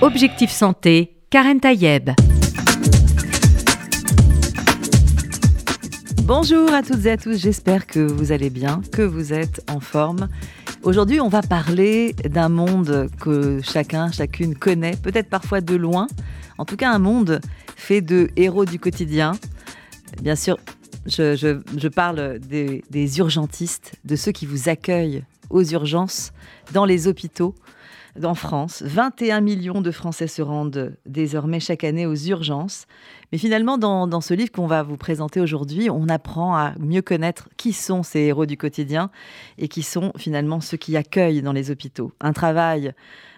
Objectif Santé, Karen Tayeb. Bonjour à toutes et à tous, j'espère que vous allez bien, que vous êtes en forme. Aujourd'hui, on va parler d'un monde que chacun, chacune connaît, peut-être parfois de loin. En tout cas, un monde fait de héros du quotidien. Bien sûr, je, parle des, des urgentistes, de ceux qui vous accueillent aux urgences, dans les hôpitaux, en France. 21 millions de Français se rendent désormais chaque année aux urgences. Mais finalement, dans, ce livre qu'on va vous présenter aujourd'hui, on apprend à mieux connaître qui sont ces héros du quotidien et qui sont finalement ceux qui accueillent dans les hôpitaux. Un travail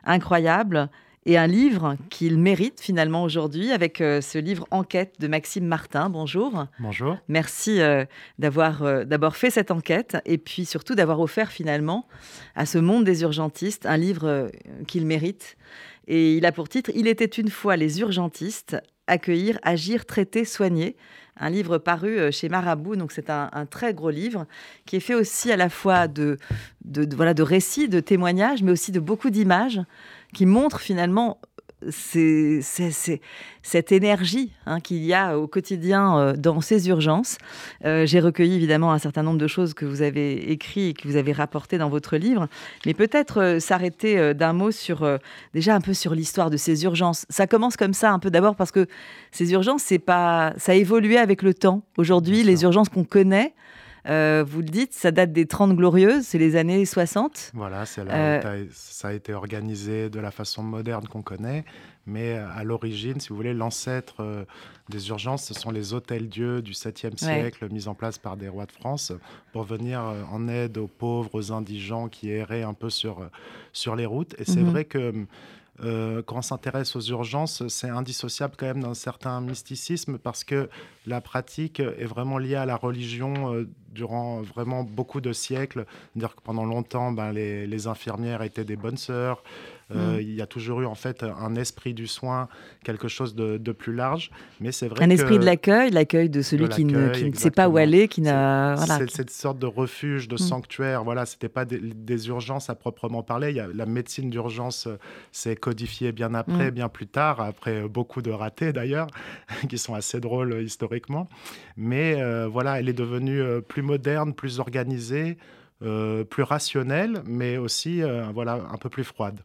incroyable et un livre qu'il mérite finalement aujourd'hui avec euh, ce livre Enquête de Maxime Martin. Bonjour. Bonjour. Merci euh, d'avoir euh, d'abord fait cette enquête et puis surtout d'avoir offert finalement à ce monde des urgentistes un livre qu'il mérite. Et il a pour titre Il était une fois les urgentistes, accueillir, agir, traiter, soigner un livre paru chez Marabout. Donc c'est un, très gros livre qui est fait aussi à la fois de, de, voilà, de récits, de témoignages, mais aussi de beaucoup d'images qui montre finalement c'est, cette énergie hein, qu'il y a au quotidien euh, dans ces urgences. Euh, j'ai recueilli évidemment un certain nombre de choses que vous avez écrites et que vous avez rapportées dans votre livre, mais peut-être euh, s'arrêter d'un mot sur déjà un peu sur l'histoire de ces urgences. Ça commence comme ça un peu d'abord parce que ces urgences, c'est pas, ça a évolué avec le temps. Aujourd'hui, les urgences qu'on connaît, euh, vous le dites, ça date des 30 glorieuses, c'est les années 60. Voilà, euh, ça a été organisé de la façon moderne qu'on connaît, mais euh, à l'origine, si vous voulez, l'ancêtre des urgences, ce sont les hôtels-dieux du 7e siècle, mis en place par des rois de France, pour venir en aide aux pauvres, aux indigents qui erraient un peu sur, sur les routes. Et c'est mhm. vrai que euh, quand on s'intéresse aux urgences, c'est indissociable quand même d'un certain mysticisme parce que la pratique est vraiment liée à la religion euh, durant vraiment beaucoup de siècles. Dire que pendant longtemps, ben, les, les, infirmières étaient des bonnes sœurs, euh, mm. Il y a toujours eu en fait un esprit du soin, quelque chose de, plus large. Mais c'est vrai un esprit de l'accueil, l'accueil de celui qui, ne, sait pas où aller, qui n'a. C'est cette sorte de refuge, de mm. sanctuaire. Voilà, c'était pas des, urgences à proprement parler. Il y a, la médecine d'urgence euh, s'est codifiée bien après, mm. bien plus tard, après beaucoup de ratés d'ailleurs, qui sont assez drôles euh, historiquement. Mais voilà, elle est devenue plus moderne, plus organisée. plus rationnelle, mais aussi voilà, un peu plus froide.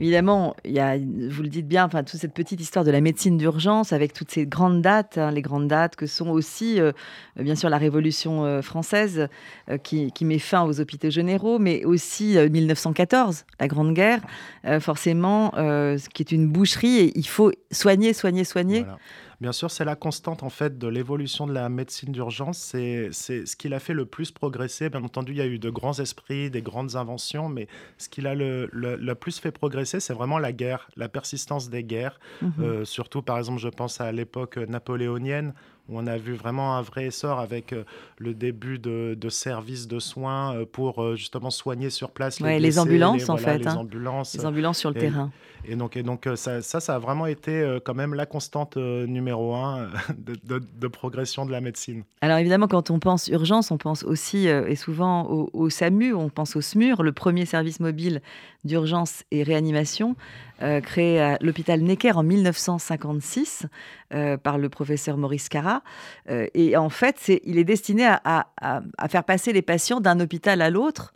Évidemment, il y a, vous le dites bien, enfin, toute cette petite histoire de la médecine d'urgence avec toutes ces grandes dates, hein, les grandes dates que sont aussi, euh, bien sûr, la Révolution euh, française euh, qui, met fin aux hôpitaux généraux, mais aussi 1914, la Grande Guerre, forcément, ce qui est une boucherie et il faut soigner, soigner, soigner. Bien sûr, c'est la constante en fait de l'évolution de la médecine d'urgence. C'est ce qui l'a fait le plus progresser. Bien entendu, il y a eu de grands esprits, des grandes inventions, mais ce qui l'a le, le, plus fait progresser, c'est vraiment la guerre, la persistance des guerres. Mhm. Euh, surtout, par exemple, je pense à l'époque napoléonienne on a vu vraiment un vrai essor avec euh, le début de, services de soins euh, pour justement soigner sur place les, les ambulances en fait, les hein. ambulances, les ambulances sur le terrain. Et donc, et donc ça, ça, ça, a vraiment été quand même la constante numéro un de, progression de la médecine. Alors évidemment, quand on pense urgence, on pense aussi euh, et souvent au, SAMU, on pense au SMUR, le premier service mobile d'urgence et réanimation, euh, créé à l'hôpital Necker en 1956 euh, par le professeur Maurice Carra. et en fait, il est destiné à, faire passer les patients d'un hôpital à l'autre,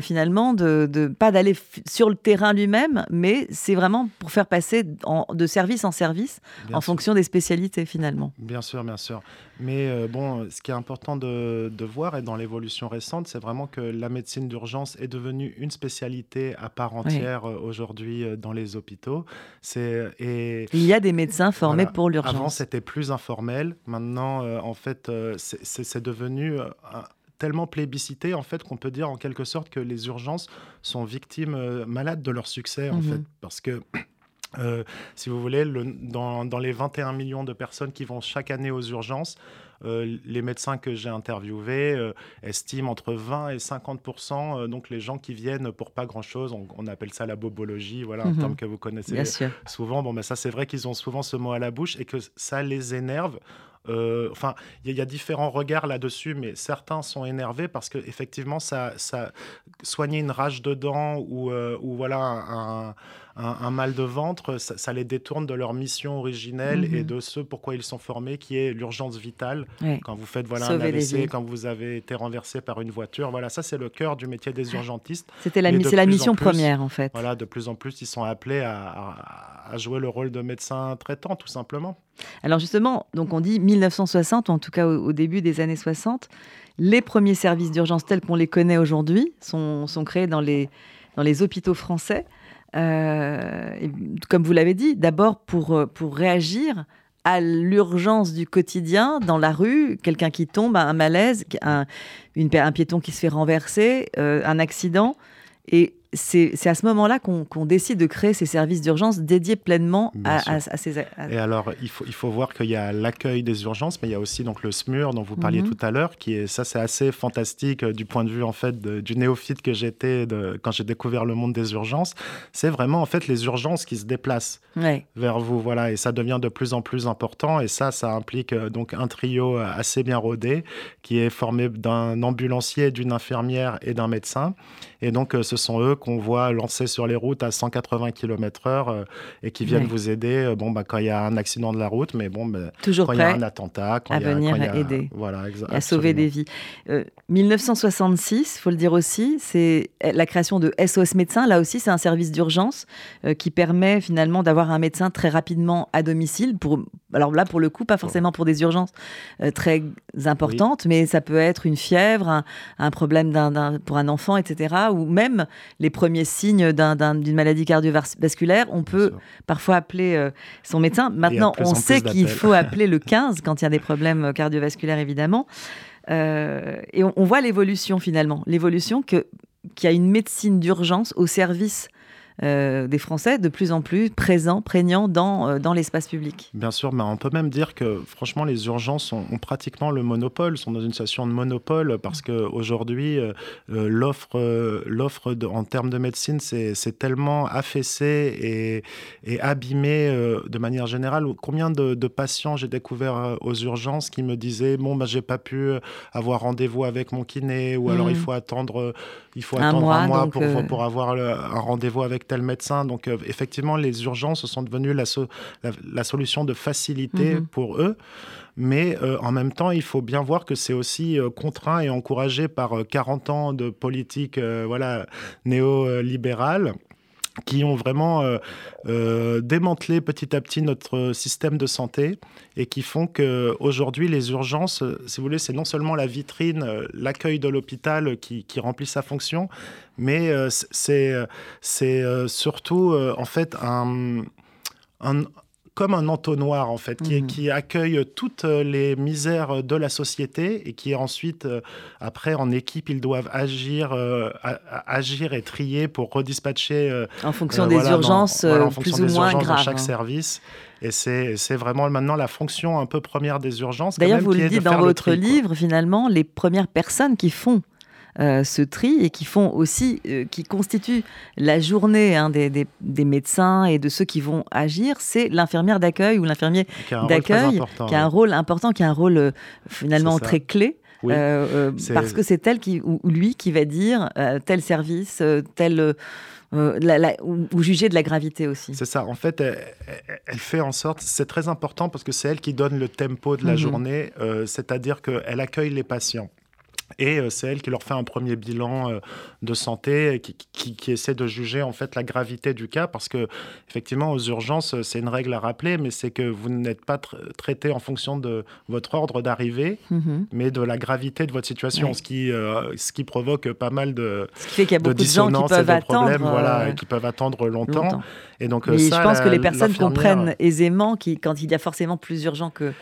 finalement, de, pas d'aller sur le terrain lui-même, mais c'est vraiment pour faire passer de service en service en fonction des spécialités finalement. Bien sûr, bien sûr. Mais euh, bon, ce qui est important de, voir et dans l'évolution récente, c'est vraiment que la médecine d'urgence est devenue une spécialité à part entière euh, aujourd'hui euh, dans les hôpitaux. Et, Il y a des médecins formés pour l'urgence. Avant, c'était plus informel. Maintenant, en fait, c'est devenu tellement plébiscité en fait qu'on peut dire en quelque sorte que les urgences sont victimes malades de leur succès en mhm. fait parce que euh, si vous voulez, dans, les 21 millions de personnes qui vont chaque année aux urgences, euh, les médecins que j'ai interviewés euh, estiment entre 20 et 50% donc les gens qui viennent pour pas grand chose, on, appelle ça la bobologie, voilà un mhm. terme que vous connaissez souvent. Bon, mais ça c'est vrai qu'ils ont souvent ce mot à la bouche et que ça les énerve enfin, il y, a différents regards là-dessus, mais certains sont énervés parce que effectivement, ça, ça soigner une rage de dents ou, ou voilà un, un, mal de ventre, ça, les détourne de leur mission originelle et mhm. de ce pourquoi ils sont formés, qui est l'urgence vitale. Quand vous faites voilà, un AVC, quand vous avez été renversé par une voiture, voilà, ça c'est le cœur du métier des urgentistes. C'était la, c'est la mission première en fait. Voilà, de plus en plus, ils sont appelés à, à jouer le rôle de médecin traitant, tout simplement. Alors justement, donc on dit 1960, ou en tout cas au, début des années 60, les premiers services d'urgence tels qu'on les connaît aujourd'hui sont, sont, créés dans les, dans les hôpitaux français. Euh, comme vous l'avez dit, d'abord pour, euh, pour réagir à l'urgence du quotidien dans la rue, quelqu'un qui tombe, un malaise, un, une, un piéton qui se fait renverser, euh, un accident. Et c'est à ce moment-là qu'on décide de créer ces services d'urgence dédiés pleinement à, ces. Et alors, il faut, il faut voir qu'il y a l'accueil des urgences, mais il y a aussi donc le SMUR dont vous parliez mhm. tout à l'heure, qui est ça, c'est assez fantastique euh, du point de vue en fait du néophyte que j'étais quand j'ai découvert le monde des urgences. C'est vraiment en fait les urgences qui se déplacent vers vous, voilà, et ça devient de plus en plus important. Et ça, ça implique euh, donc un trio euh, assez bien rodé qui est formé d'un ambulancier, d'une infirmière et d'un médecin. Et donc, ce sont eux qu'on voit lancer sur les routes à 180 km/h euh, et qui viennent vous aider euh, bon, bah, quand il y a un accident de la route, mais bon, bah, Toujours quand il y a un attentat, quand à il y a, venir quand aider, voilà, à sauver des vies. 1966, il faut le dire aussi, c'est la création de SOS Médecins. Là aussi, c'est un service d'urgence euh, qui permet finalement d'avoir un médecin très rapidement à domicile. Pour, alors là, pour le coup, pas forcément pour des urgences très importantes, mais ça peut être une fièvre, un, problème pour un enfant, etc. Ou même les premiers signes d'une maladie cardiovasculaire, on peut parfois appeler euh, son médecin. Maintenant, on sait qu'il faut appeler le 15 quand il y a des problèmes cardiovasculaires, évidemment. Euh, et on, on voit l'évolution finalement, l'évolution qu'il y a une médecine d'urgence au service euh, des Français de plus en plus présents, prégnants dans, euh, dans l'espace public. Bien sûr, mais on peut même dire que franchement, les urgences ont, pratiquement le monopole, sont dans une situation de monopole parce qu'aujourd'hui, euh, l'offre l'offre en termes de médecine, c'est tellement affaissé et, et abîmé de manière générale. Combien de, patients j'ai découvert aux urgences qui me disaient Bon, bah, j'ai pas pu avoir rendez-vous avec mon kiné, ou alors il mmh. faut attendre, il faut un attendre mois, un mois pour, pour avoir un rendez-vous avec tel médecin. Donc, euh, effectivement, les urgences sont devenues la, la, solution de facilité mhm. pour eux. Mais euh, en même temps, il faut bien voir que c'est aussi euh, contraint et encouragé par 40 ans de politique voilà, néolibérale qui ont vraiment euh, euh, démantelé petit à petit notre système de santé et qui font que aujourd'hui les urgences, si vous voulez, c'est non seulement la vitrine, euh, l'accueil de l'hôpital qui, remplit sa fonction, mais c'est c'est surtout en fait un, un, comme un entonnoir en fait, qui, mhm. qui, accueille toutes les misères de la société et qui ensuite, euh, après en équipe, ils doivent agir, euh, agir et trier pour redispatcher euh, en fonction des urgences plus ou moins graves. Dans chaque hein. service. Et c'est vraiment maintenant la fonction un peu première des urgences. D'ailleurs, vous le dites dans votre livre, finalement, les premières personnes qui font euh, ce tri et qui font aussi, euh, qui constituent la journée hein, des, des, médecins et de ceux qui vont agir, c'est l'infirmière d'accueil ou l'infirmier d'accueil qui a un rôle important, qui a un rôle euh, finalement très clé. parce que c'est elle qui, ou, lui qui va dire tel service, tel. ou, juger de la gravité aussi. C'est ça. En fait, elle, fait en sorte, c'est très important parce que c'est elle qui donne le tempo de la mhm. journée, c'est-à-dire qu'elle accueille les patients. Et euh, c'est elle qui leur fait un premier bilan euh, de santé, qui, qui, essaie de juger en fait la gravité du cas, parce que effectivement aux urgences, c'est une règle à rappeler, mais c'est que vous n'êtes pas traité en fonction de votre ordre d'arrivée, mm-hmm. mais de la gravité de votre situation, ce qui euh, ce qui provoque pas mal de ce qui fait qu'il y a beaucoup de, gens qui peuvent attendre, problèmes, voilà, qui peuvent attendre longtemps. Et donc ça, je pense que les personnes comprennent aisément qui, quand il y a forcément plus urgent que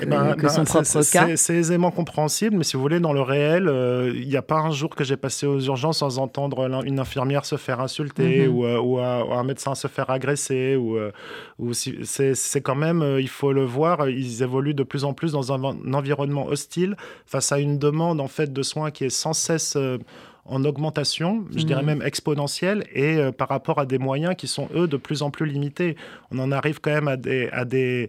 eh ben, ben, c'est aisément compréhensible, mais si vous voulez, dans le réel, euh, il n'y a pas un jour que j'ai passé aux urgences sans entendre une infirmière se faire insulter mhm. euh, ou, un médecin se faire agresser. Ou, euh, ou c'est quand même, il faut le voir, ils évoluent de plus en plus dans un, un, environnement hostile face à une demande en fait de soins qui est sans cesse en augmentation, je dirais mmh. même exponentielle, et euh, par rapport à des moyens qui sont, eux, de plus en plus limités. On en arrive quand même à des, à des,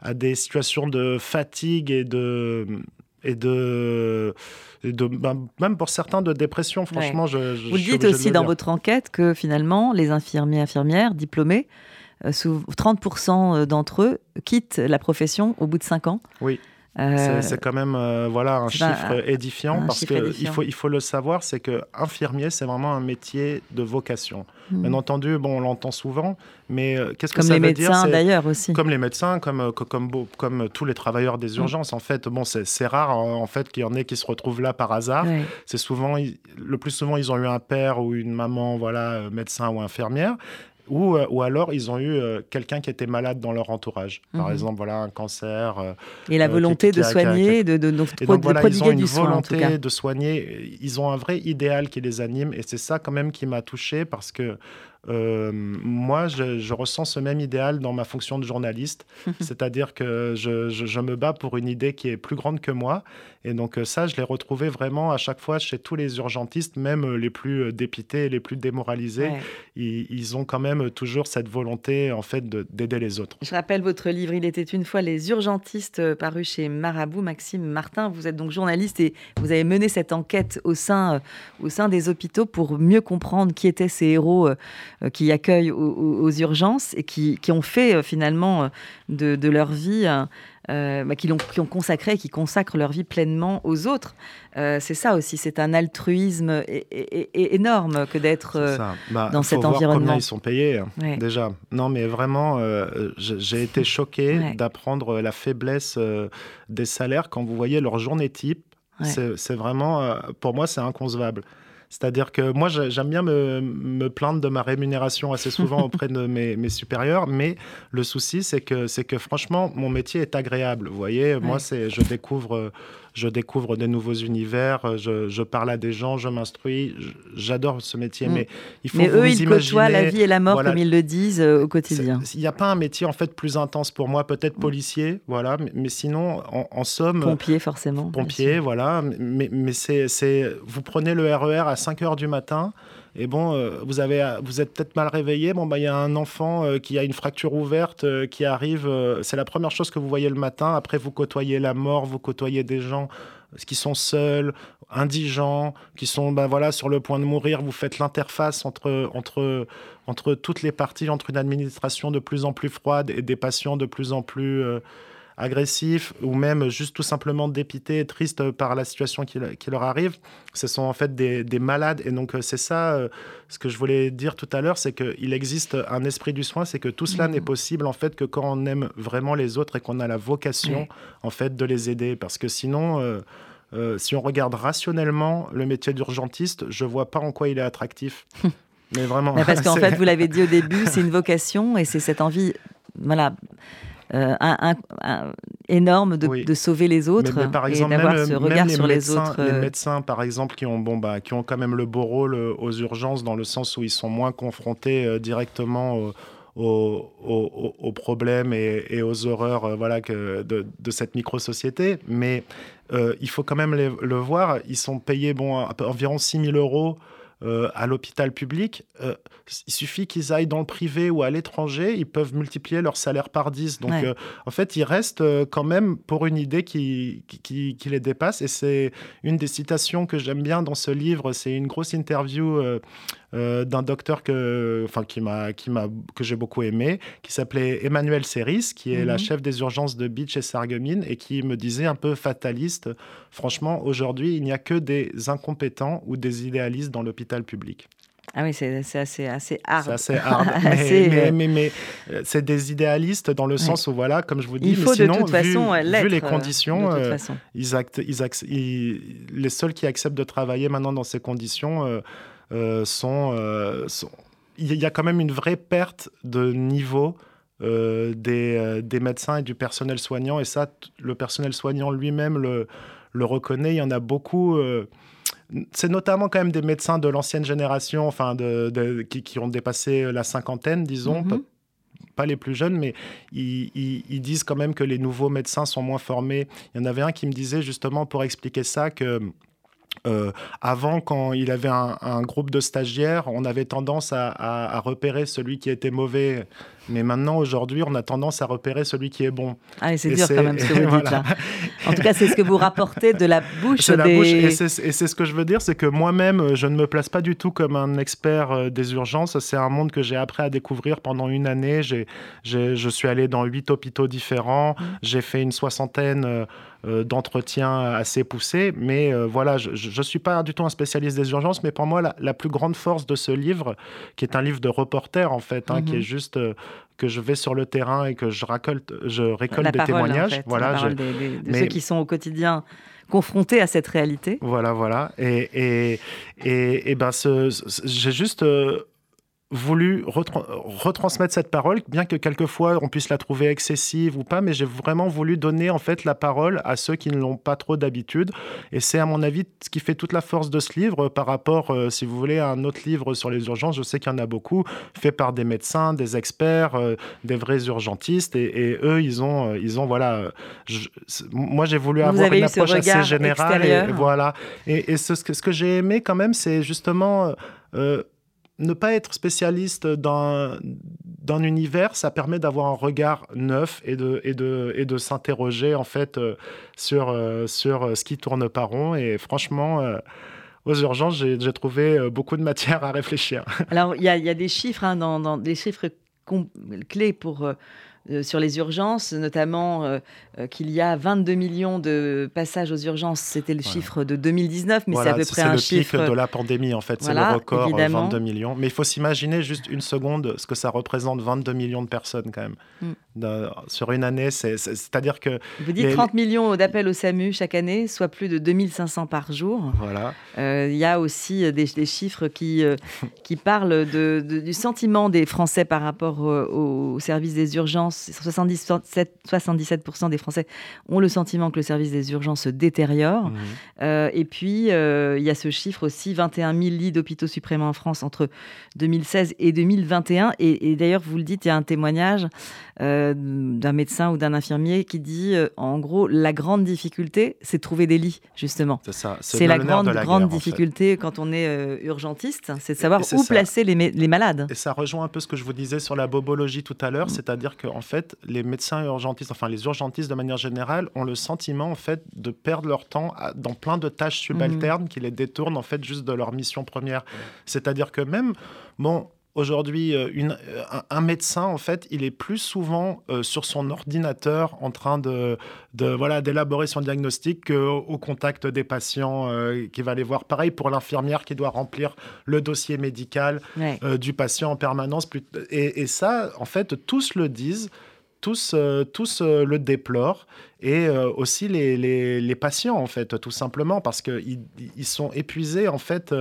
à des situations de fatigue et de et de, de ben, même pour certains de dépression. Franchement, je, vous dites aussi dans votre enquête que finalement les infirmiers infirmières diplômés, 30% d'entre eux quittent la profession au bout de 5 ans. Oui. Euh, c'est quand même euh, voilà, un chiffre édifiant parce qu'il faut, il faut le savoir, c'est que infirmier, c'est vraiment un métier de vocation. Hmm. Bien entendu, bon, on l'entend souvent, mais euh, qu'est-ce que ça veut dire Comme les médecins d'ailleurs aussi. Comme les médecins, comme, comme, comme, tous les travailleurs des hmm. urgences. En fait, bon, c'est rare en fait qu'il y en ait qui se retrouvent là par hasard. C'est souvent, le plus souvent, ils ont eu un père ou une maman, voilà, médecin ou infirmière. Ou, euh, ou alors ils ont eu euh, quelqu'un qui était malade dans leur entourage. Par mhm. exemple, voilà, un cancer. Euh, et la volonté de soigner, de, de, de, et donc, voilà, ils ont une volonté de soigner. Ils ont un vrai idéal qui les anime. Et c'est ça quand même qui m'a touché parce que euh, moi, je, ressens ce même idéal dans ma fonction de journaliste, c'est-à-dire que je, me bats pour une idée qui est plus grande que moi. Et donc euh, ça, je l'ai retrouvé vraiment à chaque fois chez tous les urgentistes, même euh, les plus dépités, les plus démoralisés. Ils, ont quand même toujours cette volonté, en fait, d'aider les autres. Je rappelle votre livre, Il était une fois les urgentistes, paru chez Marabout. Maxime Martin, vous êtes donc journaliste et vous avez mené cette enquête au sein, au sein des hôpitaux pour mieux comprendre qui étaient ces héros qui accueillent aux, urgences et qui, ont fait euh, finalement euh, de, leur vie, bah, qui, ont, qui, ont, consacré, qui consacrent leur vie pleinement aux autres. c'est ça aussi, c'est un altruisme énorme que d'être bah, dans cet environnement. Voir combien ils sont payés hein, déjà. Non, mais vraiment, j'ai été choqué d'apprendre la faiblesse des salaires quand vous voyez leur journée type. C'est vraiment, pour moi, c'est inconcevable. C'est-à-dire que moi, j'aime bien me, me, plaindre de ma rémunération assez souvent auprès de mes, mes supérieurs, mais le souci, c'est que, que franchement, mon métier est agréable. Vous voyez, moi, c'est, je découvre je découvre des nouveaux univers, euh, je, parle à des gens, je m'instruis. J'adore ce métier, mm. mais il faut mais eux, ils côtoient la vie et la mort, comme ils le disent euh, au quotidien. Il n'y a pas un métier en fait plus intense pour moi, peut-être mm. policier, voilà, mais, sinon, en, somme. Pompier, forcément. Pompier, voilà. Mais, mais c'est. Vous prenez le RER e à 5 h du matin. Et bon, euh, vous, avez, vous êtes peut-être mal réveillé. Bon, bah, il y a un enfant euh, qui a une fracture ouverte euh, qui arrive. c'est la première chose que vous voyez le matin. Après, vous côtoyez la mort, vous côtoyez des gens qui sont seuls, indigents, qui sont bah, voilà, sur le point de mourir. Vous faites l'interface entre, entre, entre toutes les parties, entre une administration de plus en plus froide et des patients de plus en plus agressifs ou même juste tout simplement dépités et tristes par la situation qui, leur arrive. Ce sont en fait des, malades. Et donc, euh, c'est ça euh, ce que je voulais dire tout à l'heure c'est qu'il existe un esprit du soin, c'est que tout cela n'est mmh. possible en fait que quand on aime vraiment les autres et qu'on a la vocation en fait de les aider. Parce que sinon. Euh, si on regarde rationnellement le métier d'urgentiste, je vois pas en quoi il est attractif. Mais vraiment. parce qu'en fait, vous l'avez dit au début, c'est une vocation et c'est cette envie, voilà, euh, un, énorme de, sauver les autres par exemple, et d'avoir ce regard sur les autres. Les euh. médecins, par exemple, qui ont, bon, bah, qui ont quand même le beau rôle euh, aux urgences dans le sens où ils sont moins confrontés directement aux, problèmes et, aux horreurs voilà, que de, cette micro-société. Mais il faut quand même le voir, ils sont payés bon, environ 6 000 euros euh, à l'hôpital public, euh, il suffit qu'ils aillent dans le privé ou à l'étranger, ils peuvent multiplier leur salaire par 10. Donc, euh, en fait, ils restent quand même pour une idée qui, qui, qui les dépasse. Et c'est une des citations que j'aime bien dans ce livre. C'est une grosse interview euh, d'un docteur que, enfin, qui m'a, qui m'a, que j'ai beaucoup aimé, qui s'appelait Emmanuel Serris, qui est la mhm. chef des urgences de Beach et Sarreguemines, et qui me disait un peu fataliste, franchement, aujourd'hui, il n'y a que des incompétents ou des idéalistes dans l'hôpital public. Ah oui, c'est assez, assez hard. C'est assez hard. mais, mais, mais, euh, c'est des idéalistes dans le sens où, voilà, comme je vous dis, il faut sinon, de toute façon vu les conditions, euh, ils, actent, ils, les seuls qui acceptent de travailler maintenant dans ces conditions, euh, euh, sont, Il y a quand même une vraie perte de niveau euh, des, des, médecins et du personnel soignant. Et ça, le personnel soignant lui-même le, le, reconnaît. Il y en a beaucoup. c'est notamment quand même des médecins de l'ancienne génération, enfin de, qui, qui, ont dépassé la cinquantaine, disons. Mm-hmm. pas les plus jeunes, mais ils, ils, disent quand même que les nouveaux médecins sont moins formés. Il y en avait un qui me disait justement pour expliquer ça que euh, avant, quand il avait un, groupe de stagiaires, on avait tendance à, repérer celui qui était mauvais Mais maintenant, aujourd'hui, on a tendance à repérer celui qui est bon. Ah, c'est dur quand même ce que vous dites là. En tout cas, c'est ce que vous rapportez de la bouche des... La bouche, et c'est ce que je veux dire, c'est que moi-même, je ne me place pas du tout comme un expert euh, des urgences. C'est un monde que j'ai appris à découvrir pendant une année. je suis allé dans huit hôpitaux différents. Mmh. J'ai fait une soixantaine euh, euh, d'entretiens assez poussés. Mais voilà, je ne suis pas du tout un spécialiste des urgences, mais pour moi, la, plus grande force de ce livre, qui est un livre de reporter en fait, hein, qui mmh. est juste que je vais sur le terrain et que je récolte, je récolte des témoignages. voilà, de ceux qui sont au quotidien confrontés à cette réalité. Voilà, voilà. Et, et, et, et ben, j'ai juste voulu retransmettre cette parole, bien que quelquefois on puisse la trouver excessive ou pas, mais j'ai vraiment voulu donner en fait la parole à ceux qui ne l'ont pas trop d'habitude. Et c'est à mon avis ce qui fait toute la force de ce livre par rapport, euh, si vous voulez, à un autre livre sur les urgences. Je sais qu'il y en a beaucoup, fait par des médecins, des experts, euh, des vrais urgentistes, et, eux, ils ont, euh, ils ont voilà. moi, j'ai voulu avoir une approche assez générale, et, voilà. Et, ce, ce, que j'ai aimé quand même, c'est justement ne pas être spécialiste d'un univers, ça permet d'avoir un regard neuf et de, s'interroger en fait euh, sur, euh, sur ce qui tourne par rond. Et franchement, euh, aux urgences, j'ai trouvé beaucoup de matière à réfléchir. Alors, il y, a des chiffres, hein, des chiffres clés pour euh, sur les urgences, notamment euh, euh, qu'il y a 22 millions de passages aux urgences. C'était le chiffre de 2019, mais c'est à peu près un chiffre. C'est le pic de la pandémie, en fait. c'est le record, 22 millions. Mais il faut s'imaginer juste une seconde ce que ça représente 22 millions de personnes, quand même. Mm. Sur une année, c'est-à-dire que. Vous dites 30 millions d'appels au SAMU chaque année, soit plus de 2500 par jour. Voilà. Il y a aussi des, chiffres qui, qui parlent de, du sentiment des Français par rapport au service des urgences 77, 77% des Français ont le sentiment que le service des urgences se détériore. Mmh. Euh, et puis, euh, il y a ce chiffre aussi, 21 000 lits d'hôpitaux supprimés en France entre 2016 et 2021. Et, d'ailleurs, vous le dites, il y a un témoignage euh, d'un médecin ou d'un infirmier qui dit, en gros, la grande difficulté, c'est de trouver des lits, justement. C'est ça. C'est la grande, grande difficulté quand on est urgentiste, c'est de savoir où placer les, les, malades. Et ça rejoint un peu ce que je vous disais sur la bobologie tout à l'heure, mmh. c'est-à-dire qu'en fait, les médecins urgentistes, enfin les urgentistes de manière générale, ont le sentiment en fait de perdre leur temps dans plein de tâches subalternes mmh. qui les détournent en fait juste de leur mission première. C'est-à-dire que même, bon, Aujourd'hui, euh, euh, un, médecin, en fait, il est plus souvent euh, sur son ordinateur en train de, de voilà d'élaborer son diagnostic qu'au contact des patients qui va les voir. Pareil pour l'infirmière qui doit remplir le dossier médical du patient en permanence. Et, et, ça, en fait, tous le disent tous, tous le déplorent et aussi les, les, les, patients en fait tout simplement parce qu'ils ils sont épuisés en fait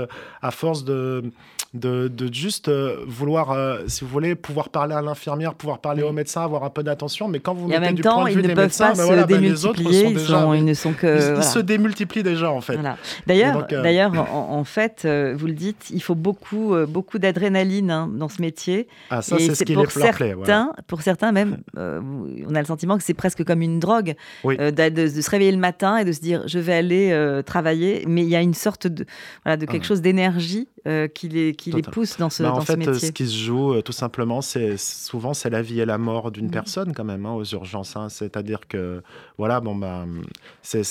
à force de de, juste euh, vouloir, euh, si vous voulez, pouvoir parler à l'infirmière, pouvoir parler au médecin, avoir un peu d'attention. Mais quand vous mettez du point de vue des médecins, ben voilà, ben les autres sont déjà, ils, ne sont que, ils, se démultiplient déjà en fait. D'ailleurs, euh, d'ailleurs, en, fait, vous le dites, il faut beaucoup, beaucoup d'adrénaline hein, dans ce métier. Ah, ça, c'est ce qui pour certains, pour certains même, on a le sentiment que c'est presque comme une drogue, de, se réveiller le matin et de se dire, je vais aller travailler, mais il y a une sorte de, voilà, de quelque ah. chose d'énergie qui les qui les pousse dans ce, bah, en fait, métier ce qui se joue, euh, tout simplement, c'est souvent c'est la vie et la mort d'une mmh. personne quand même hein, aux urgences. Hein. C'est-à-dire que voilà, bon bah, c'est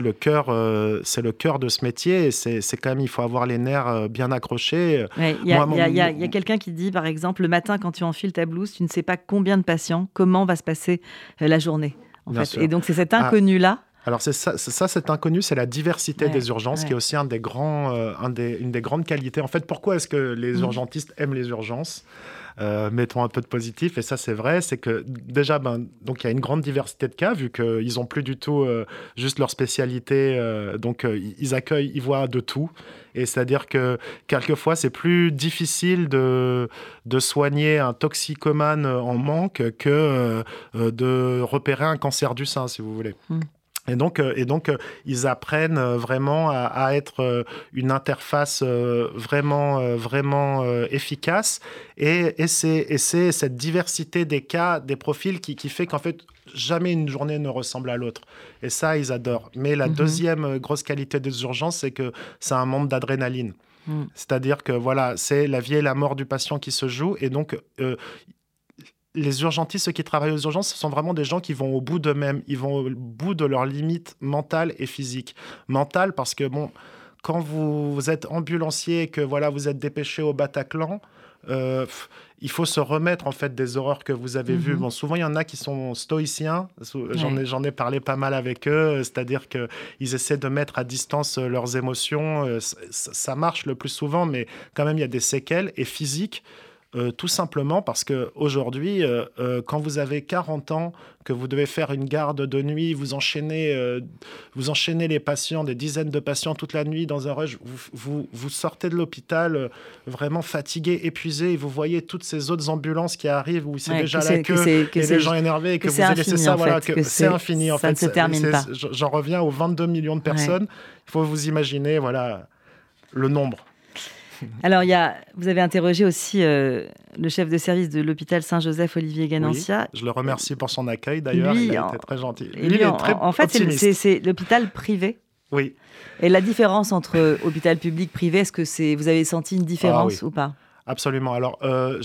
le cœur, euh, c'est le cœur de ce métier. C'est quand même, il faut avoir les nerfs euh, bien accrochés. Il y a, quelqu'un qui dit, par exemple, le matin quand tu enfiles ta blouse, tu ne sais pas combien de patients, comment va se passer la journée. En fait. Et donc c'est cet ah. inconnu là. Alors c'est ça, ça cet inconnu, c'est la diversité des urgences, qui est aussi un des grands, euh, un des, une des grandes qualités. En fait, pourquoi est-ce que les mmh. urgentistes aiment les urgences? Euh, mettons un peu de positif, et ça c'est vrai, c'est que déjà, ben, donc il y a une grande diversité de cas, vu qu'ils n'ont plus du tout euh, juste leur spécialité, donc ils accueillent, ils voient de tout, et c'est-à-dire que quelquefois c'est plus difficile de, de soigner un toxicomane en manque que de repérer un cancer du sein, si vous voulez. Mmh. Et donc, euh, et donc euh, ils apprennent euh, vraiment à, être une interface vraiment, vraiment efficace. Et, et c'est cette diversité des cas, des profils qui, qui fait qu'en fait, jamais une journée ne ressemble à l'autre. Et ça, ils adorent. Mais la mhm. deuxième grosse qualité des urgences, c'est que c'est un monde d'adrénaline. Mm. C'est-à-dire que voilà, c'est la vie et la mort du patient qui se jouent. Et donc, les urgentistes, ceux qui travaillent aux urgences, ce sont vraiment des gens qui vont au bout d'eux-mêmes, ils vont au bout de leurs limites mentales et physiques. Mentales parce que, bon, quand vous, êtes ambulancier et que voilà, vous êtes dépêché au Bataclan, euh, il faut se remettre en fait des horreurs que vous avez vues. Mhm. Bon, souvent il y en a qui sont stoïciens. J'en ai, j'en ai parlé pas mal avec eux. C'est-à-dire que ils essaient de mettre à distance euh, leurs émotions. Euh, ça marche le plus souvent, mais quand même il y a des séquelles et physiques. Euh, tout simplement parce que aujourd'hui, euh, euh, quand vous avez 40 ans, que vous devez faire une garde de nuit, vous enchaînez, vous enchaînez les patients, des dizaines de patients toute la nuit dans un rush, vous, vous, sortez de l'hôpital vraiment fatigué, épuisé, et vous voyez toutes ces autres ambulances qui arrivent où c'est déjà la queue, et les gens énervés, et que, vous avez laissé ça, voilà, que, c'est infini en ça fait. Ne se termine pas. J'en reviens aux 22 millions de personnes. Il faut vous imaginer, voilà, le nombre. Alors, il y a, vous avez interrogé aussi euh, le chef de service de l'hôpital Saint-Joseph, Olivier Ganancia. je le remercie pour son accueil d'ailleurs. Il a été très gentil. il est très en, fait, c'est l'hôpital privé. Oui. Et la différence entre hôpital public privé, est-ce que c'est, vous avez senti une différence ah ou pas? Absolument. Alors, euh,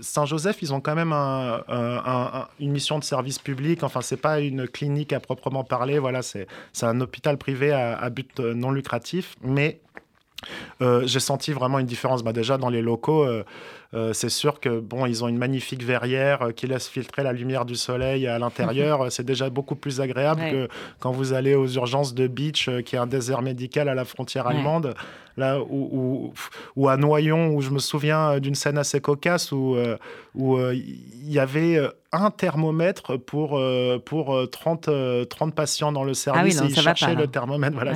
Saint-Joseph, ils ont quand même une mission de service public. Enfin, c'est pas une clinique à proprement parler. Voilà, c'est un hôpital privé à, à but non lucratif. Mais euh, j'ai senti vraiment une différence. Bah, déjà, dans les locaux, euh, euh, c'est sûr que bon, ils ont une magnifique verrière qui laisse filtrer la lumière du soleil à l'intérieur. c'est déjà beaucoup plus agréable que quand vous allez aux urgences de Beach, qui est un désert médical à la frontière allemande. Là où, ou, à Noyon, où je me souviens d'une scène assez cocasse où où il y avait un thermomètre pour, pour 30, 30 patients dans le service ah oui, et ils cherchaient le thermomètre. Voilà,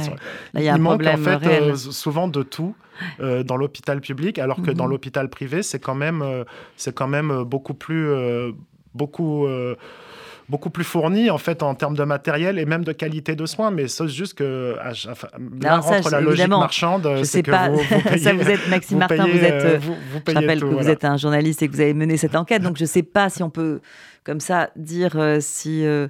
il manque en fait souvent de tout dans l'hôpital public, alors que dans mhm. l'hôpital privé, c'est quand même, c'est quand même beaucoup plus, beaucoup beaucoup plus fourni en fait en termes de matériel et même de qualité de soins. Mais c'est juste que enfin, là rentre la logique marchande. Je sais pas. Vous, ça, vous êtes Maxime Martin, vous êtes. Euh, vous, je rappelle que vous êtes un journaliste et que vous avez mené cette enquête. Donc je sais pas si on peut comme ça dire euh, si. Euh,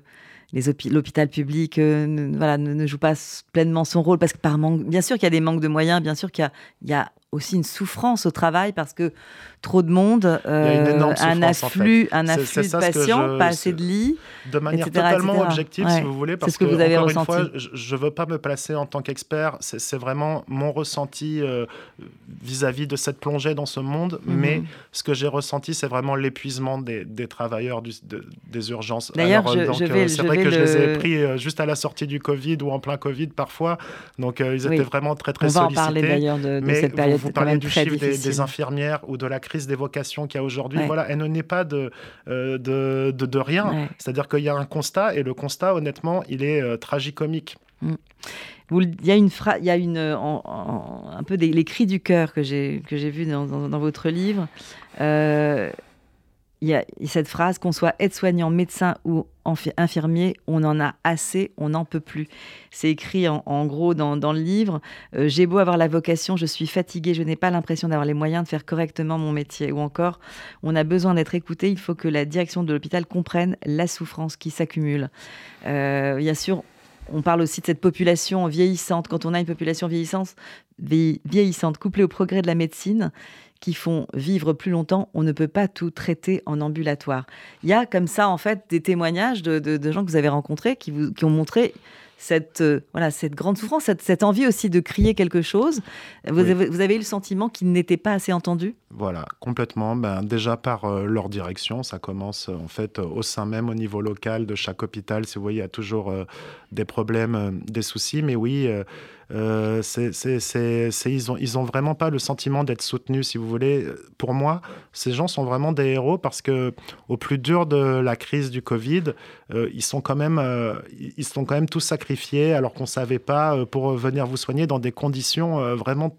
l'hôpital public ne, voilà, ne, joue pas pleinement son rôle parce que par manque, bien sûr qu'il y a des manques de moyens, bien sûr qu'il y a, aussi une souffrance au travail parce que trop de monde, euh, un afflux, un afflux de patients, pas assez de lits. De manière totalement objective, si vous voulez, parce ce que, vous avez encore ressenti. une fois, je ne veux pas me placer en tant qu'expert, c'est vraiment mon ressenti euh, vis-à-vis de cette plongée dans ce monde, mhm. mais ce que j'ai ressenti, c'est vraiment l'épuisement des, des, travailleurs du, des urgences. D'ailleurs, euh, c'est vrai que je les ai pris juste à la sortie du Covid ou en plein Covid parfois, donc ils étaient vraiment très très sollicités. On va en parler d'ailleurs de, de cette période vous parlez du chiffre des, infirmières ou de la crise des vocations qu'il y a aujourd'hui. Voilà, elle ne naît pas de, euh, de, de, rien. C'est-à-dire qu'il y a un constat et le constat, honnêtement, il est euh, tragicomique. Mm. Il y a une il y a une, un peu des, les cris du cœur que j'ai que j'ai vu dans, dans, votre livre. Euh, il y a cette phrase qu'on soit aide-soignant, médecin ou infirmier, on en a assez, on n'en peut plus. C'est écrit en, gros dans, le livre. Euh, j'ai beau avoir la vocation, je suis fatigué, je n'ai pas l'impression d'avoir les moyens de faire correctement mon métier. Ou encore, on a besoin d'être écouté, il faut que la direction de l'hôpital comprenne la souffrance qui s'accumule. Euh, bien sûr, on parle aussi de cette population vieillissante. Quand on a une population vieillissante, vieillissante couplée au progrès de la médecine, qui font vivre plus longtemps, on ne peut pas tout traiter en ambulatoire. Il y a comme ça, en fait, des témoignages de, gens que vous avez rencontrés qui, vous, qui ont montré cette, euh, voilà, cette grande souffrance, cette, envie aussi de crier quelque chose. Vous, avez, eu le sentiment qu'ils n'étaient pas assez entendus Voilà, complètement. Ben, déjà par euh, leur direction, ça commence en fait au sein même, au niveau local de chaque hôpital. Si vous voyez, il y a toujours euh, des problèmes, des soucis. Mais oui, euh, ils, ont, vraiment pas le sentiment d'être soutenus, si vous voulez. Pour moi, ces gens sont vraiment des héros parce que au plus dur de la crise du Covid, euh, ils sont quand même, euh, sont quand même tous sacrifiés alors qu'on savait pas pour venir vous soigner dans des conditions vraiment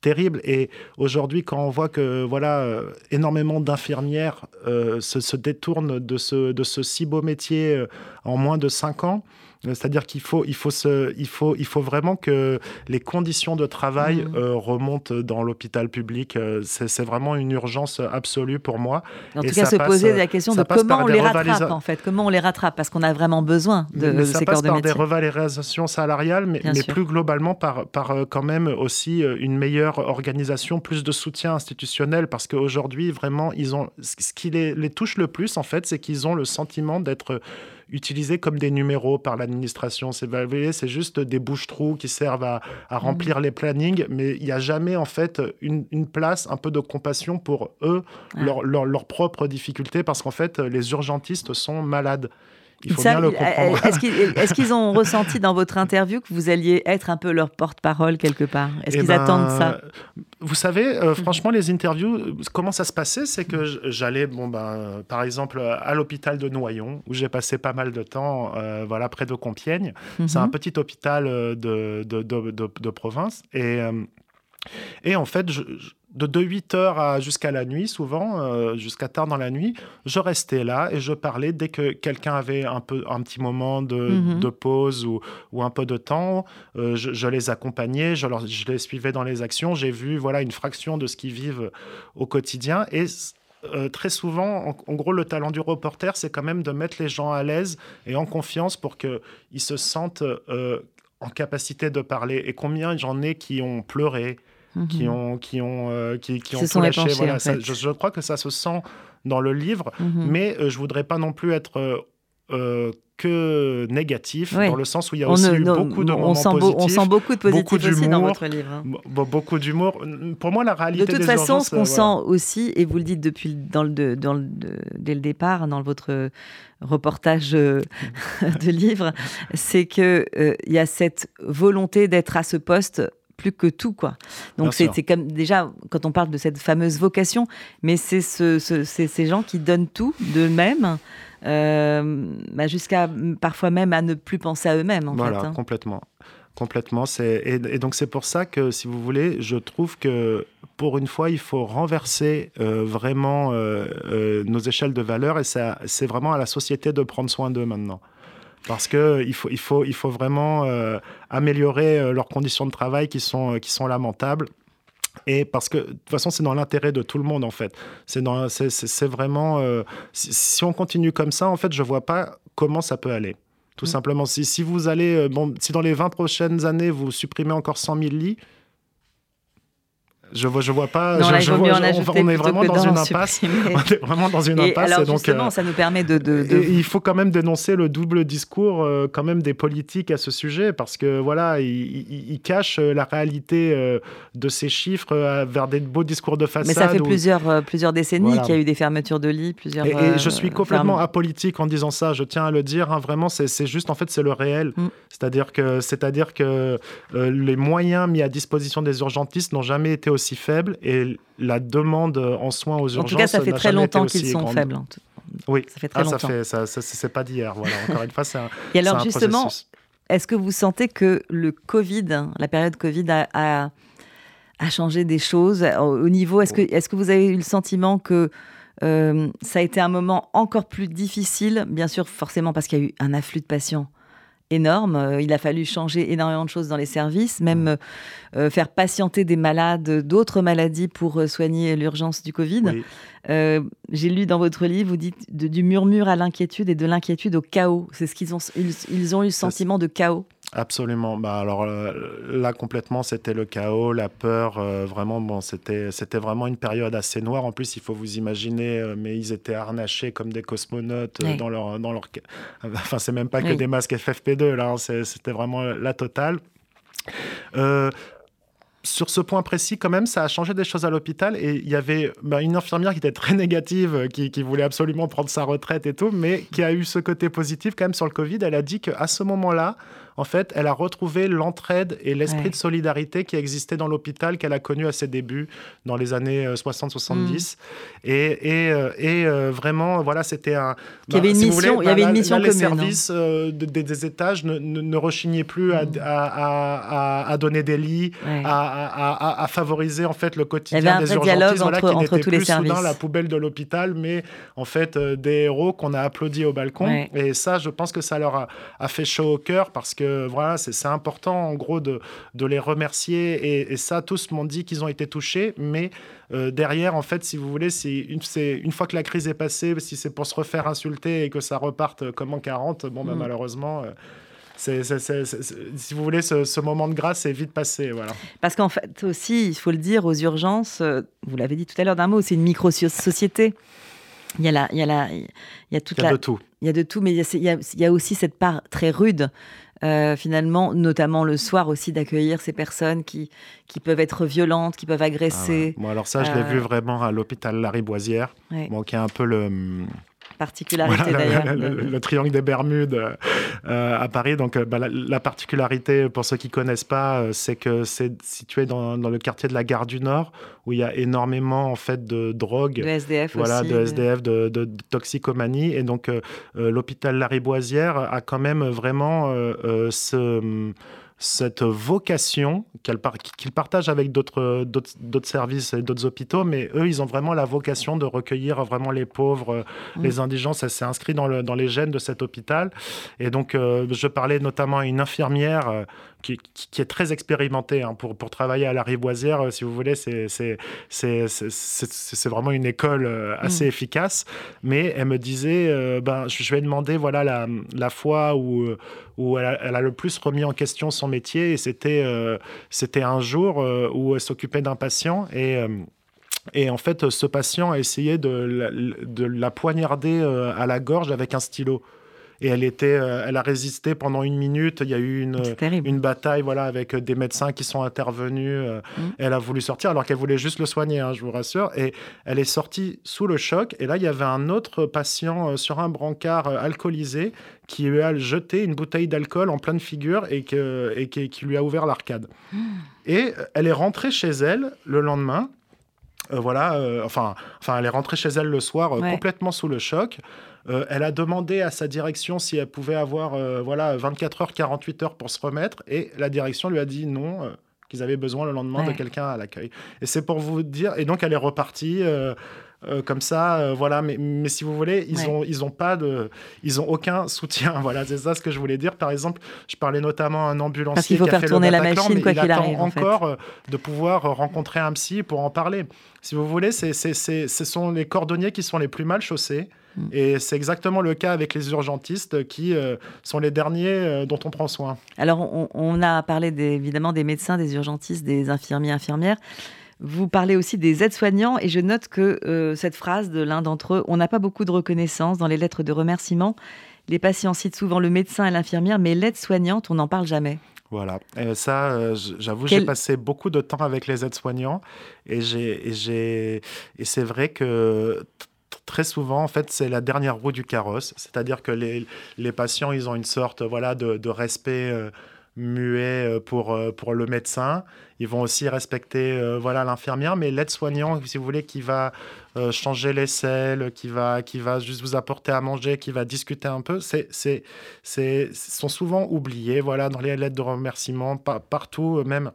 terribles. Et aujourd'hui, quand on voit que voilà, énormément d'infirmières se, détournent de ce, de ce si beau métier en moins de cinq ans, C'est-à-dire qu'il faut, il faut, se, il faut, il faut vraiment que les conditions de travail mmh. euh, remontent dans l'hôpital public. Euh, c'est vraiment une urgence absolue pour moi. En tout cas, se poser la question de comment on les rattrape, en fait. Comment on les rattrape? Parce qu'on a vraiment besoin de, mais ça passe par des revalorisations salariales, mais, mais plus globalement par, par euh, quand même aussi une meilleure organisation, plus de soutien institutionnel, parce qu'aujourd'hui, vraiment, ils ont, ce qui les, les touche le plus, en fait, c'est qu'ils ont le sentiment d'être utilisés comme des numéros par l'administration. C'est, c'est juste des bouches-trous qui servent à, remplir les plannings, mais il n'y a jamais en fait une, place, un peu de compassion pour eux, leurs propres difficultés, parce qu'en fait, les urgentistes sont malades. Il faut bien le comprendre. Est-ce qu'ils, ont ressenti dans votre interview que vous alliez être un peu leur porte-parole quelque part? Est-ce eh qu'ils attendent ça? ben, Vous savez, euh, franchement, les interviews, comment ça se passait C'est que j'allais, bon, ben, par exemple, à l'hôpital de Noyon, où j'ai passé pas mal de temps, euh, voilà, près de Compiègne. C'est un mhm. petit hôpital euh, de, de, de, de province. Et, et en fait, je de, 8 heures jusqu'à la nuit, souvent, euh, jusqu'à tard dans la nuit, je restais là et je parlais dès que quelqu'un avait un, peu, un petit moment de, mhm. pause ou, ou, un peu de temps. Euh, je, les accompagnais, je, je, les suivais dans les actions. J'ai vu voilà, une fraction de ce qu'ils vivent au quotidien. Et euh, très souvent, en, gros, le talent du reporter, c'est quand même de mettre les gens à l'aise et en confiance pour qu'ils se sentent en capacité de parler. Et combien j'en ai qui ont pleuré, qui mhm. ont, qui ont, euh, qui, qui ont tout lâché. Voilà, je, crois que ça se sent dans le livre, mhm. mais euh, je voudrais pas non plus être euh, que négatif, dans le sens où il y a aussi eu beaucoup de moments sent positifs. on sent beaucoup de positifs aussi dans votre livre. Hein. Beaucoup d'humour. Pour moi, la réalité De toute façon, ce qu'on sent aussi, et vous le dites depuis dans le, dans le, dès le départ, dans votre reportage de livre, c'est qu'il il y a cette volonté d'être à ce poste plus que tout quoi. Donc c'est comme déjà quand on parle de cette fameuse vocation, mais c'est ce, ces gens qui donnent tout d'eux-mêmes. Euh, bah, jusqu'à parfois même à ne plus penser à eux-mêmes. En voilà, fait, hein. complètement. Complètement. Et, et, donc c'est pour ça que, si vous voulez, je trouve que pour une fois, il faut renverser euh, vraiment euh, nos échelles de valeur et c'est vraiment à la société de prendre soin d'eux maintenant parce qu'il faut, il faut, il faut vraiment euh, améliorer euh, leurs conditions de travail qui sont, euh, qui sont lamentables. Et parce que de toute façon, c'est dans l'intérêt de tout le monde en fait. C'est vraiment. si, on continue comme ça, en fait, je vois pas comment ça peut aller. Tout mmh. simplement, si, si vous allez, bon, si dans les 20 prochaines années, vous supprimez encore 100 000 lits, je vois, je vois pas. Non, je, vois, on, est vraiment dans une impasse. on est vraiment dans une impasse. Alors justement, euh, ça nous permet de. de, il faut quand même dénoncer le double discours euh, quand même des politiques à ce sujet parce que voilà, ils, cachent euh, la réalité de ces chiffres vers des beaux discours de façade. Mais ça fait plusieurs plusieurs décennies qu'il y a eu des fermetures de lits, plusieurs. Et, je suis complètement apolitique en disant ça. Je tiens à le dire. Hein, vraiment, c'est juste en fait c'est le réel. Mm. C'est-à-dire que c'est-à-dire que les moyens mis à disposition des urgentistes n'ont jamais été aussi aussi faible et la demande en soins aux urgences. En tout cas, ça fait très longtemps qu'ils sont faibles. Oui, ça fait très ah, longtemps. Ça fait, ça, c'est pas d'hier. Voilà. Encore une fois, c'est un. Et alors, justement, est-ce que vous sentez que le Covid, la période Covid, a, a, a changé des choses au niveau Est-ce que, est que vous avez eu le sentiment que euh, ça a été un moment encore plus difficile, bien sûr, forcément parce qu'il y a eu un afflux de patients énorme. Euh, il a fallu changer énormément de choses dans les services, même euh, euh, faire patienter des malades d'autres maladies pour soigner l'urgence du Covid. J'ai lu dans votre livre, vous dites du murmure à l'inquiétude et de l'inquiétude au chaos. C'est ce qu'ils ont, ils, ont eu le sentiment de chaos. Absolument. Bah alors euh, là complètement, c'était le chaos, la peur. Euh, vraiment, bon, c'était vraiment une période assez noire. En plus, il faut vous imaginer, euh, mais ils étaient harnachés comme des cosmonautes dans leur dans leur. Enfin, c'est même pas que des masques FFP2 là. Hein, c'était vraiment la totale sur ce point précis, quand même, ça a changé des choses à l'hôpital. Et il y avait bah, une infirmière qui était très négative, qui, qui, voulait absolument prendre sa retraite et tout, mais qui a eu ce côté positif quand même sur le Covid. Elle a dit qu'à ce moment-là, en fait, elle a retrouvé l'entraide et l'esprit de solidarité qui existait dans l'hôpital qu'elle a connu à ses débuts dans les années 60-70. Euh, mm. Et, et, euh, et euh, vraiment, voilà, c'était un. il y avait une mission, il y avait une mission Les services des, étages ne, ne, rechignaient plus à, mm. à, à, à, donner des lits, à, à, favoriser en fait le quotidien des un dialogue entre, tous les plus services. soudain la poubelle de l'hôpital, mais en fait des héros qu'on a applaudis au balcon. Et ça, je pense que ça leur a, fait chaud au cœur parce que voilà, c'est important en gros de, de les remercier. Et, et ça, tous m'ont dit qu'ils ont été touchés, mais euh, derrière, en fait, si vous voulez, une, une, fois que la crise est passée, si c'est pour se refaire insulter et que ça reparte comme en 40, bon, mm. malheureusement. Euh, si vous voulez, ce, moment de grâce est vite passé. Voilà. Parce qu'en fait, aussi, il faut le dire, aux urgences, euh, vous l'avez dit tout à l'heure d'un mot, c'est une micro-société. Il y a, la, il y a, la, il y a toute il y a de tout. Il y a de tout, mais il y a, il y a aussi cette part très rude euh, finalement, notamment le soir aussi, d'accueillir ces personnes qui, qui peuvent être violentes, qui peuvent agresser. Ah alors ça, je l'ai vu euh, vraiment à l'hôpital Lariboisière, qui est un peu le particularité d'ailleurs. Le, triangle des Bermudes euh, à Paris. Donc, bah, la, particularité, pour ceux qui connaissent pas, c'est que c'est situé dans, dans, le quartier de la Gare du Nord, où il y a énormément en fait de drogue, de SDF voilà, aussi, de SDF, de, de, toxicomanie, et donc euh, euh, l'hôpital Lariboisière a quand même vraiment euh, ce cette vocation qu'ils partagent avec d'autres services et d'autres hôpitaux, mais eux, ils ont vraiment la vocation de recueillir vraiment les pauvres, mmh. les indigents. Ça s'est inscrit dans, le, dans, les gènes de cet hôpital. Et donc, je parlais notamment à une infirmière qui, est très expérimenté hein, pour, pour travailler à la Riboisière, euh, si vous voulez. C'est vraiment une école euh, assez mm. efficace. Mais elle me disait, euh, ben, je vais demander voilà, la, la fois où, où elle a, le plus remis en question son métier. Et c'était c'était un jour où elle s'occupait d'un patient. Et. Et en fait, ce patient a essayé de la, de la poignarder à la gorge avec un stylo et elle était, euh, elle a résisté pendant une minute. Il y a eu une, une bataille, voilà, avec des médecins qui sont intervenus. Euh, mm. Elle a voulu sortir alors qu'elle voulait juste le soigner, hein, je vous rassure. Et elle est sortie sous le choc. Et là, il y avait un autre patient euh, sur un brancard alcoolisé qui lui a jeté une bouteille d'alcool en pleine figure et, que, et qui, lui a ouvert l'arcade. Mm. Et elle est rentrée chez elle le lendemain. voilà, enfin, enfin, elle est rentrée chez elle le soir complètement sous le choc. Euh, elle a demandé à sa direction si elle pouvait avoir euh, voilà, 24 heures, 48 heures pour se remettre. Et la direction lui a dit non, euh, qu'ils avaient besoin le lendemain de quelqu'un à l'accueil. Et c'est pour vous dire. Et donc, elle est repartie. comme ça, voilà. Mais, mais, si vous voulez, ils ont ils ont pas de, ils ont aucun soutien. Voilà, c'est ça ce que je voulais dire. Par exemple, je parlais notamment à un ambulancier Parce qu'il faut faire tourner la machine quoi qu'il arrive. encore de pouvoir rencontrer un psy pour en parler. Si vous voulez, c'est ce sont les cordonniers qui sont les plus mal chaussés. Mm. Et c'est exactement le cas avec les urgentistes qui euh, sont les derniers euh, dont on prend soin. Alors, on, a parlé évidemment des médecins, des urgentistes, des infirmiers, infirmières. Vous parlez aussi des aides-soignants et je note que euh, cette phrase de l'un d'entre eux, on n'a pas beaucoup de reconnaissance dans les lettres de remerciement. Les patients citent souvent le médecin et l'infirmière, mais l'aide-soignante, on n'en parle jamais. Voilà. Et ça, j'avoue, j'ai passé beaucoup de temps avec les aides-soignants et, et, et c'est vrai que très souvent, en fait, c'est la dernière roue du carrosse. C'est-à-dire que les, les, patients, ils ont une sorte voilà, de, de respect euh, muet euh, pour, euh, pour le médecin. Ils vont aussi respecter voilà l'infirmière, mais l'aide-soignant, si vous voulez, qui va changer les selles, qui va, qui va juste vous apporter à manger, qui va discuter un peu, c'est, c'est, sont souvent oubliés voilà, dans les lettres de remerciement, partout, même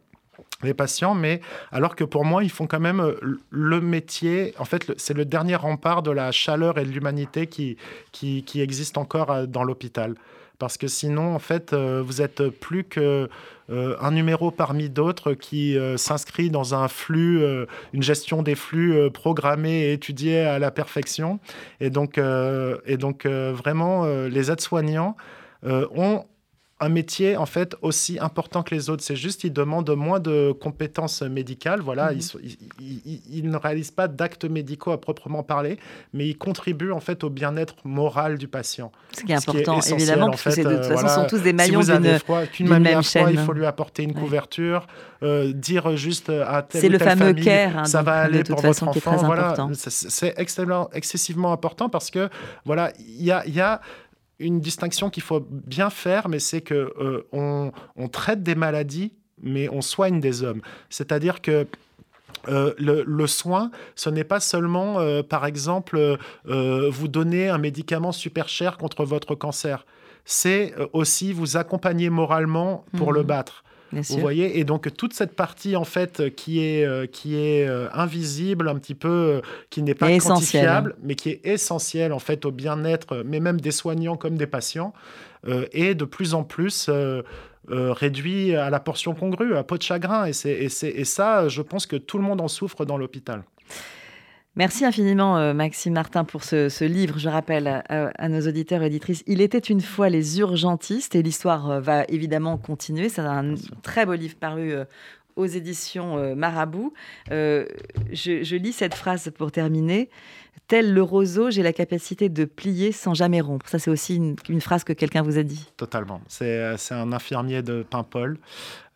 les patients, mais alors que pour moi, ils font quand même euh, le métier. En fait, c'est le dernier rempart de la chaleur et de l'humanité qui, qui, existe encore euh, dans l'hôpital. Parce que sinon, en fait, euh, vous êtes plus que un numéro parmi d'autres qui s'inscrit dans un flux, une gestion des flux programmés et étudiés à la perfection. Et donc, et donc vraiment, les aides-soignants ont un métier en fait aussi important que les autres. C'est juste qu'ils demandent moins de compétences médicales. Voilà, ils, ne réalisent pas d'actes médicaux à proprement parler, mais ils contribuent en fait au bien-être moral du patient. Ce qui est important, évidemment, parce que de toute façon, sont tous des maillons d'une même chaîne. il faut lui apporter une couverture, euh, dire juste à telle C'est le fameux care, hein, ça va aller pour votre enfant. Voilà, c'est extrêmement excessivement important parce que voilà, il y a, y a une distinction qu'il faut bien faire, mais c'est que euh, on, traite des maladies, mais on soigne des hommes. C'est-à-dire que euh, le, soin, ce n'est pas seulement, euh, par exemple, vous donner un médicament super cher contre votre cancer. C'est aussi vous accompagner moralement pour le mmh. Vous voyez, et donc toute cette partie en fait qui est euh, qui est euh, invisible, un petit peu, euh, qui n'est pas quantifiable, mais qui est essentielle en fait au bien-être, mais même des soignants comme des patients, est de plus en plus réduit à la portion congrue, à peau de chagrin. Et, c'est, et ça, je pense que tout le monde en souffre dans l'hôpital. Merci infiniment, euh, Maxime Martin, pour ce, livre. Je rappelle à, nos auditeurs et auditrices, il était une fois les urgentistes et l'histoire euh, va évidemment continuer. C'est un très beau livre paru euh, aux éditions Marabout. je, lis cette phrase pour terminer. Tel le roseau, j'ai la capacité de plier sans jamais rompre. Ça, c'est aussi une, phrase que quelqu'un vous a dit. Totalement. C'est un infirmier de Paimpol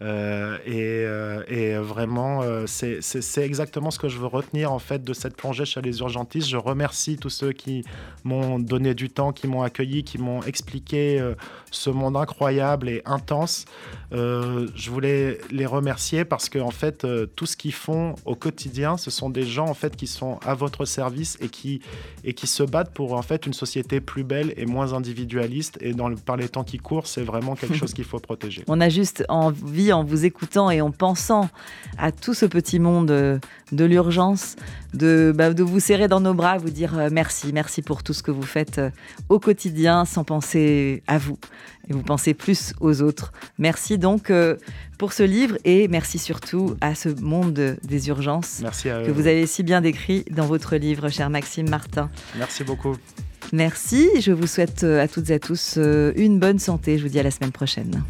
euh, euh, et, vraiment, euh, c'est exactement ce que je veux retenir en fait de cette plongée chez les urgentistes. Je remercie tous ceux qui m'ont donné du temps, qui m'ont accueilli, qui m'ont expliqué ce monde incroyable et intense. je voulais les remercier parce que en fait, tout ce qu'ils font au quotidien, ce sont des gens en fait qui sont à votre service et qui et qui se battent pour en fait une société plus belle et moins individualiste. Et dans par les temps qui courent, c'est vraiment quelque chose qu'il faut protéger. On a juste envie en vous écoutant et en pensant à tout ce petit monde euh, de l'urgence, de, bah, de vous serrer dans nos bras, vous dire euh, merci, merci pour tout ce que vous faites euh, au quotidien sans penser à vous. Et vous pensez plus aux autres. Merci donc pour ce livre et merci surtout à ce monde des urgences que vous avez si bien décrit dans votre livre, cher Maxime Martin. Merci beaucoup. Merci, je vous souhaite à toutes et à tous une bonne santé. Je vous dis à la semaine prochaine.